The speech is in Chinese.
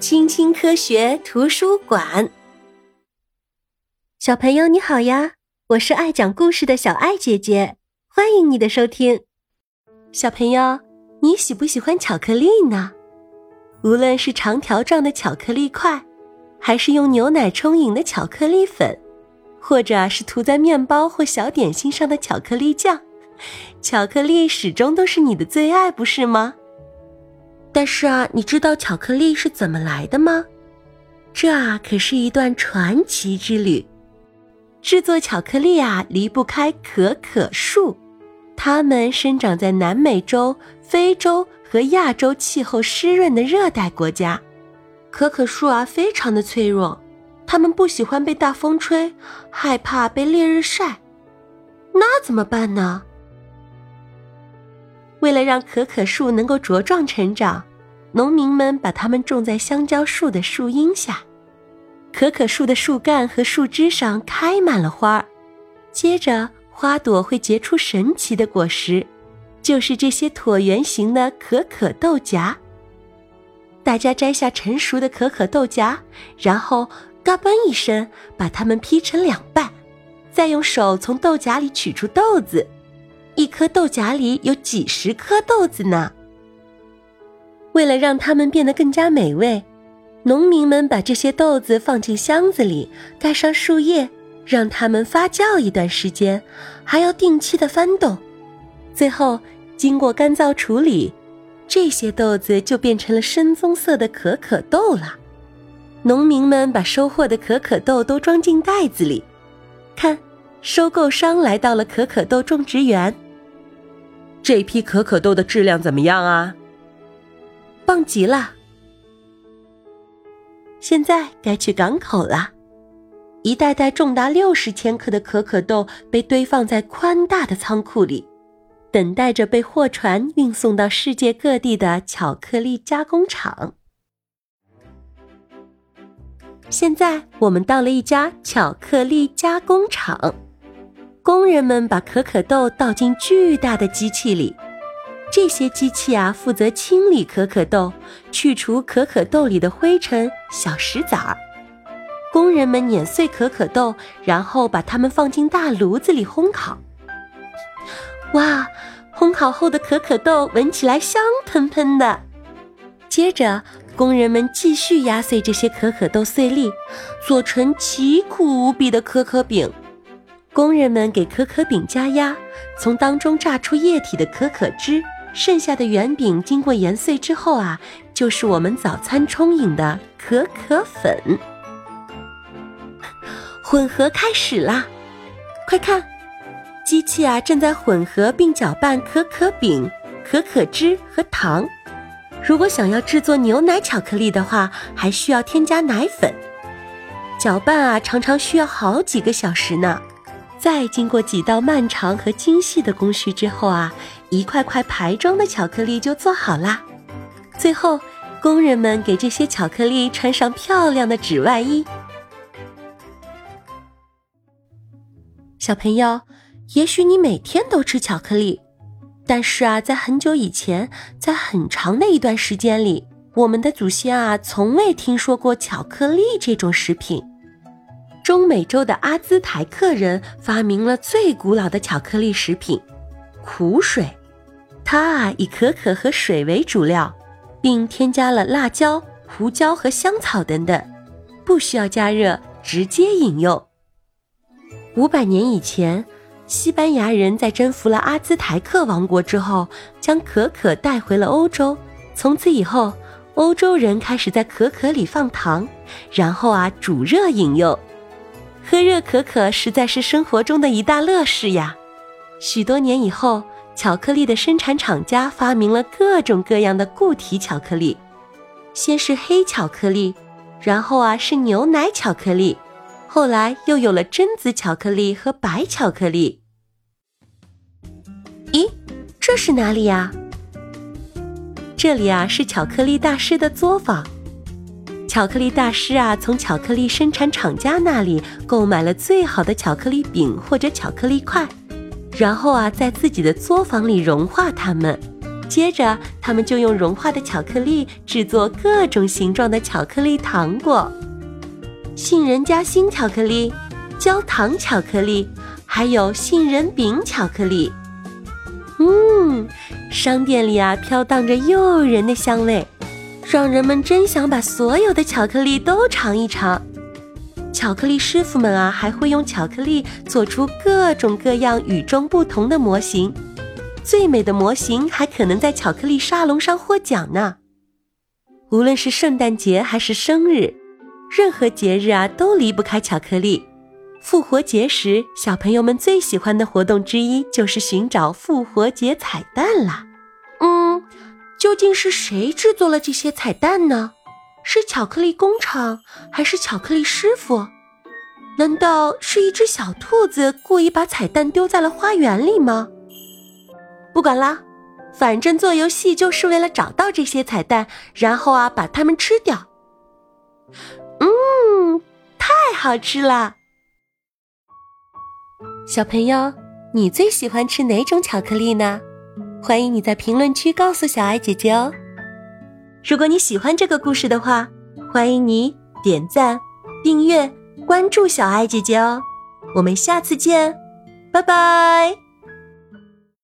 青青科学图书馆，小朋友你好呀！我是爱讲故事的小爱姐姐，欢迎你的收听。小朋友，你喜不喜欢巧克力呢？无论是长条状的巧克力块，还是用牛奶冲饮的巧克力粉，或者是涂在面包或小点心上的巧克力酱，巧克力始终都是你的最爱，不是吗？但是啊，你知道巧克力是怎么来的吗？这啊可是一段传奇之旅。制作巧克力啊离不开可可树，它们生长在南美洲、非洲和亚洲气候湿润的热带国家。可可树啊非常的脆弱，它们不喜欢被大风吹，害怕被烈日晒。那怎么办呢？为了让可可树能够茁壮成长，农民们把它们种在香蕉树的树荫下。可可树的树干和树枝上开满了花儿，接着花朵会结出神奇的果实，就是这些椭圆形的可可豆荚。大家摘下成熟的可可豆荚，然后嘎嘣一声把它们劈成两半，再用手从豆荚里取出豆子。一颗豆荚里有几十颗豆子呢。为了让它们变得更加美味，农民们把这些豆子放进箱子里，盖上树叶，让它们发酵一段时间，还要定期的翻动。最后，经过干燥处理，这些豆子就变成了深棕色的可可豆了。农民们把收获的可可豆都装进袋子里，看，收购商来到了可可豆种植园。这批可可豆的质量怎么样啊？棒极了！现在该去港口了。一袋袋重达六十千克的可可豆被堆放在宽大的仓库里，等待着被货船运送到世界各地的巧克力加工厂。现在我们到了一家巧克力加工厂。工人们把可可豆倒进巨大的机器里，这些机器啊负责清理可可豆，去除可可豆里的灰尘、小石子儿。工人们碾碎可可豆，然后把它们放进大炉子里烘烤。哇，烘烤后的可可豆闻起来香喷喷的。接着，工人们继续压碎这些可可豆碎粒，做成奇苦无比的可可饼。工人们给可可饼加压，从当中榨出液体的可可汁，剩下的圆饼经过研碎之后啊，就是我们早餐冲饮的可可粉。混合开始啦！快看，机器啊正在混合并搅拌可可饼、可可汁和糖。如果想要制作牛奶巧克力的话，还需要添加奶粉。搅拌啊，常常需要好几个小时呢。再经过几道漫长和精细的工序之后啊，一块块排装的巧克力就做好啦。最后，工人们给这些巧克力穿上漂亮的纸外衣。小朋友，也许你每天都吃巧克力，但是啊，在很久以前，在很长的一段时间里，我们的祖先啊，从未听说过巧克力这种食品。中美洲的阿兹台克人发明了最古老的巧克力食品——苦水。它啊以可可和水为主料，并添加了辣椒、胡椒和香草等等，不需要加热，直接饮用。五百年以前，西班牙人在征服了阿兹台克王国之后，将可可带回了欧洲。从此以后，欧洲人开始在可可里放糖，然后啊煮热饮用。喝热可可实在是生活中的一大乐事呀！许多年以后，巧克力的生产厂家发明了各种各样的固体巧克力，先是黑巧克力，然后啊是牛奶巧克力，后来又有了榛子巧克力和白巧克力。咦，这是哪里呀？这里啊是巧克力大师的作坊。巧克力大师啊，从巧克力生产厂家那里购买了最好的巧克力饼或者巧克力块，然后啊，在自己的作坊里融化它们，接着，他们就用融化的巧克力制作各种形状的巧克力糖果，杏仁夹心巧克力、焦糖巧克力，还有杏仁饼巧克力。嗯，商店里啊飘荡着诱人的香味，让人们真想把所有的巧克力都尝一尝。巧克力师傅们啊，还会用巧克力做出各种各样与众不同的模型，最美的模型还可能在巧克力沙龙上获奖呢。无论是圣诞节还是生日，任何节日啊都离不开巧克力。复活节时，小朋友们最喜欢的活动之一就是寻找复活节彩蛋啦。嗯，究竟是谁制作了这些彩蛋呢？是巧克力工厂还是巧克力师傅？难道是一只小兔子故意把彩蛋丢在了花园里吗？不管啦，反正做游戏就是为了找到这些彩蛋，然后啊把它们吃掉。嗯，太好吃了！小朋友，你最喜欢吃哪种巧克力呢？欢迎你在评论区告诉小爱姐姐哦。如果你喜欢这个故事的话，欢迎你点赞、订阅、关注小爱姐姐哦。我们下次见，拜拜。